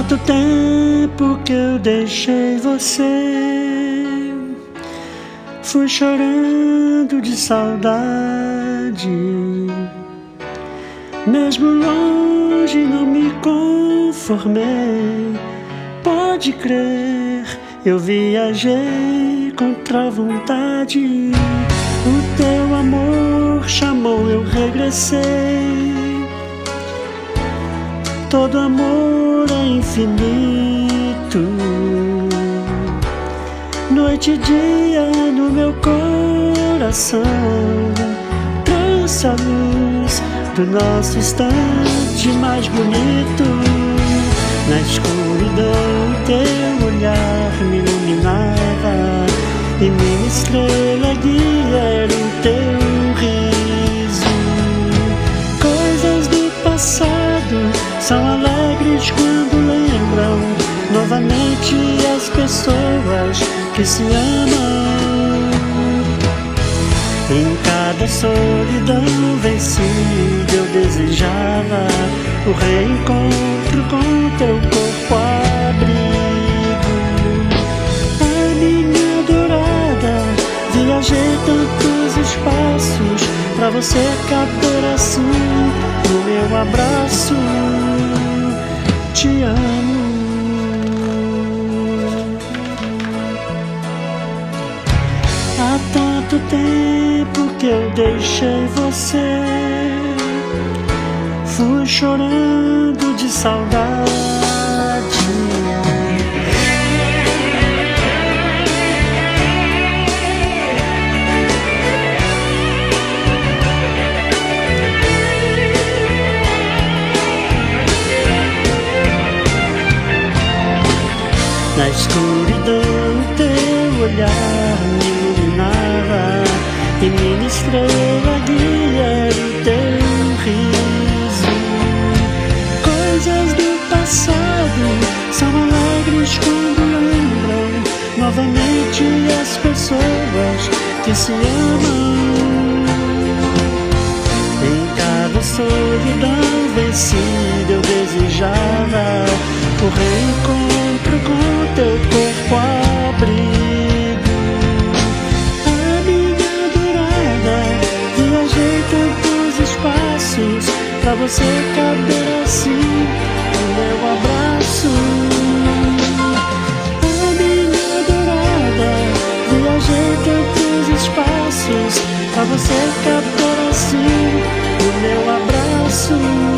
Tanto tempo que eu deixei você, fui chorando de saudade. Mesmo longe não me conformei, pode crer, eu viajei contra a vontade. O teu amor chamou, eu regressei. Todo amor infinito. Noite e dia no meu coração. Trouxe a luz do nosso instante mais bonito. Na escuridão, teu olhar me iluminava. E minha estrela guia era o teu riso. Coisas do passado que se amam. Em cada solidão vencida eu desejava o reencontro com teu corpo abrigo. A minha adorada, viajei tantos espaços pra você caber assim no meu abraço te amo. Tanto tempo que eu deixei você, fui chorando de saudade. Escuridão estrela guia o teu riso Coisas do passado são alegres quando lembram Novamente as pessoas que se amam. Em cada solidão vencida eu desejava o reencontro Pra você caber assim o meu abraço. A minha adorada Viajei tantos espaços Pra você caber assim o meu abraço.